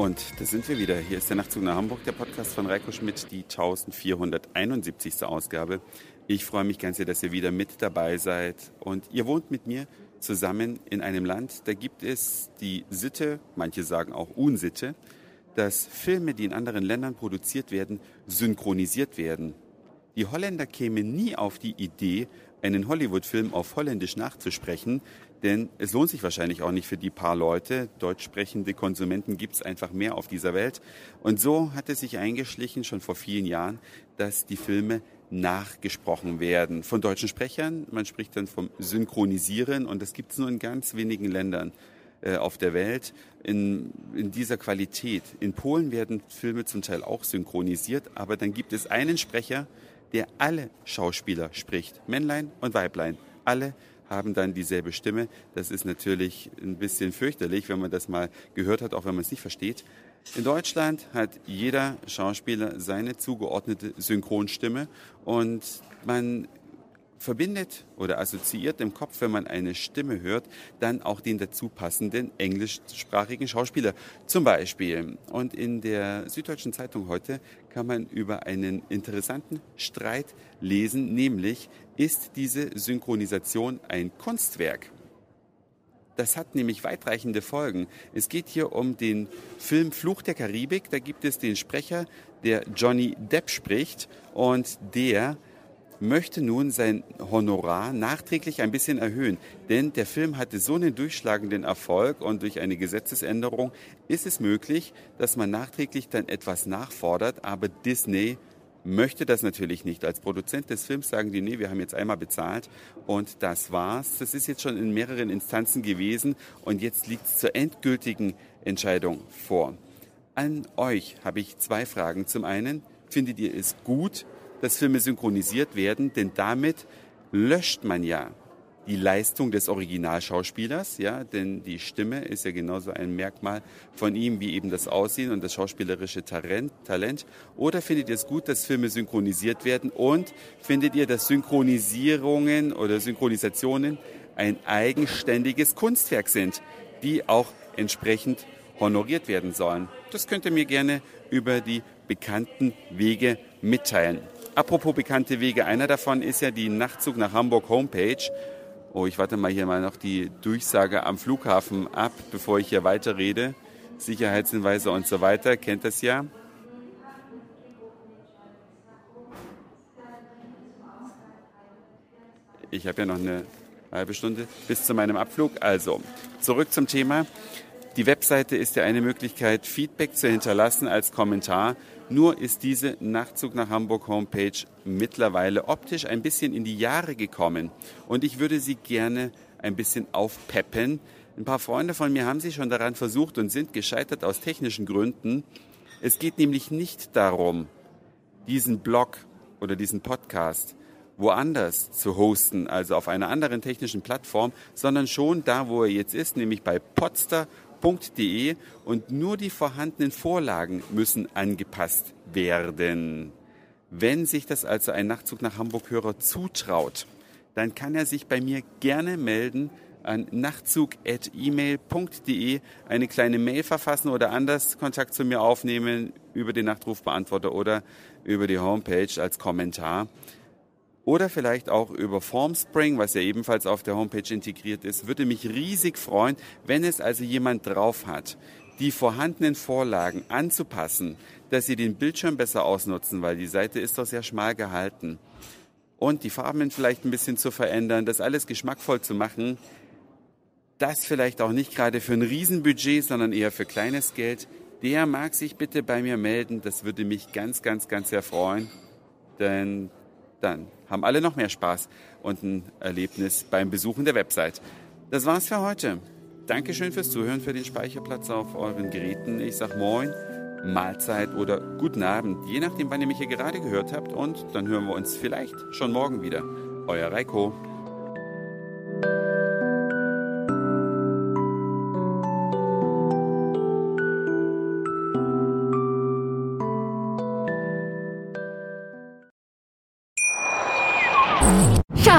Und da sind wir wieder. Hier ist der Nachtzug nach Hamburg, der Podcast von Reiko Schmidt, die 1471. Ausgabe. Ich freue mich ganz sehr, dass ihr wieder mit dabei seid. Und ihr wohnt mit mir zusammen in einem Land, da gibt es die Sitte, manche sagen auch Unsitte, dass Filme, die in anderen Ländern produziert werden, synchronisiert werden. Die Holländer kämen nie auf die Idee, einen Hollywood-Film auf Holländisch nachzusprechen, denn es lohnt sich wahrscheinlich auch nicht für die paar Leute. Deutsch sprechende Konsumenten gibt es einfach mehr auf dieser Welt. Und so hat es sich eingeschlichen, schon vor vielen Jahren, dass die Filme nachgesprochen werden von deutschen Sprechern. Man spricht dann vom Synchronisieren und das gibt es nur in ganz wenigen Ländern äh, auf der Welt in, in dieser Qualität. In Polen werden Filme zum Teil auch synchronisiert, aber dann gibt es einen Sprecher, der alle Schauspieler spricht, Männlein und Weiblein. Alle haben dann dieselbe Stimme. Das ist natürlich ein bisschen fürchterlich, wenn man das mal gehört hat, auch wenn man es nicht versteht. In Deutschland hat jeder Schauspieler seine zugeordnete Synchronstimme und man verbindet oder assoziiert im Kopf, wenn man eine Stimme hört, dann auch den dazu passenden englischsprachigen Schauspieler zum Beispiel. Und in der Süddeutschen Zeitung heute kann man über einen interessanten Streit lesen, nämlich ist diese Synchronisation ein Kunstwerk? Das hat nämlich weitreichende Folgen. Es geht hier um den Film Fluch der Karibik. Da gibt es den Sprecher, der Johnny Depp spricht und der möchte nun sein Honorar nachträglich ein bisschen erhöhen. Denn der Film hatte so einen durchschlagenden Erfolg und durch eine Gesetzesänderung ist es möglich, dass man nachträglich dann etwas nachfordert, aber Disney möchte das natürlich nicht. Als Produzent des Films sagen die, nee, wir haben jetzt einmal bezahlt und das war's. Das ist jetzt schon in mehreren Instanzen gewesen und jetzt liegt es zur endgültigen Entscheidung vor. An euch habe ich zwei Fragen. Zum einen, findet ihr es gut, dass Filme synchronisiert werden, denn damit löscht man ja die Leistung des Originalschauspielers, ja, denn die Stimme ist ja genauso ein Merkmal von ihm wie eben das Aussehen und das schauspielerische Talent. Talent. Oder findet ihr es gut, dass Filme synchronisiert werden und findet ihr, dass Synchronisierungen oder Synchronisationen ein eigenständiges Kunstwerk sind, die auch entsprechend honoriert werden sollen? Das könnt ihr mir gerne über die bekannten Wege mitteilen. Apropos bekannte Wege, einer davon ist ja die Nachtzug nach Hamburg Homepage. Oh, ich warte mal hier mal noch die Durchsage am Flughafen ab, bevor ich hier weiterrede. Sicherheitshinweise und so weiter, kennt das ja. Ich habe ja noch eine halbe Stunde bis zu meinem Abflug. Also, zurück zum Thema. Die Webseite ist ja eine Möglichkeit, Feedback zu hinterlassen als Kommentar. Nur ist diese Nachtzug nach Hamburg Homepage mittlerweile optisch ein bisschen in die Jahre gekommen. Und ich würde sie gerne ein bisschen aufpeppen. Ein paar Freunde von mir haben sich schon daran versucht und sind gescheitert aus technischen Gründen. Es geht nämlich nicht darum, diesen Blog oder diesen Podcast woanders zu hosten, also auf einer anderen technischen Plattform, sondern schon da, wo er jetzt ist, nämlich bei Podster www.ftf.de und nur die vorhandenen Vorlagen müssen angepasst werden. Wenn sich das also ein Nachtzug nach Hamburg-Hörer zutraut, dann kann er sich bei mir gerne melden an nachtzug.email.de eine kleine Mail verfassen oder anders Kontakt zu mir aufnehmen über den Nachtrufbeantworter oder über die Homepage als Kommentar. Oder vielleicht auch über Formspring, was ja ebenfalls auf der Homepage integriert ist. Würde mich riesig freuen, wenn es also jemand drauf hat, die vorhandenen Vorlagen anzupassen, dass sie den Bildschirm besser ausnutzen, weil die Seite ist doch sehr schmal gehalten. Und die Farben vielleicht ein bisschen zu verändern, das alles geschmackvoll zu machen. Das vielleicht auch nicht gerade für ein Riesenbudget, sondern eher für kleines Geld. Der mag sich bitte bei mir melden. Das würde mich ganz, ganz, ganz sehr freuen. Denn dann haben alle noch mehr Spaß und ein Erlebnis beim Besuchen der Website. Das war's für heute. Dankeschön fürs Zuhören, für den Speicherplatz auf euren Geräten. Ich sag Moin, Mahlzeit oder guten Abend, je nachdem, wann ihr mich hier gerade gehört habt. Und dann hören wir uns vielleicht schon morgen wieder. Euer Reiko.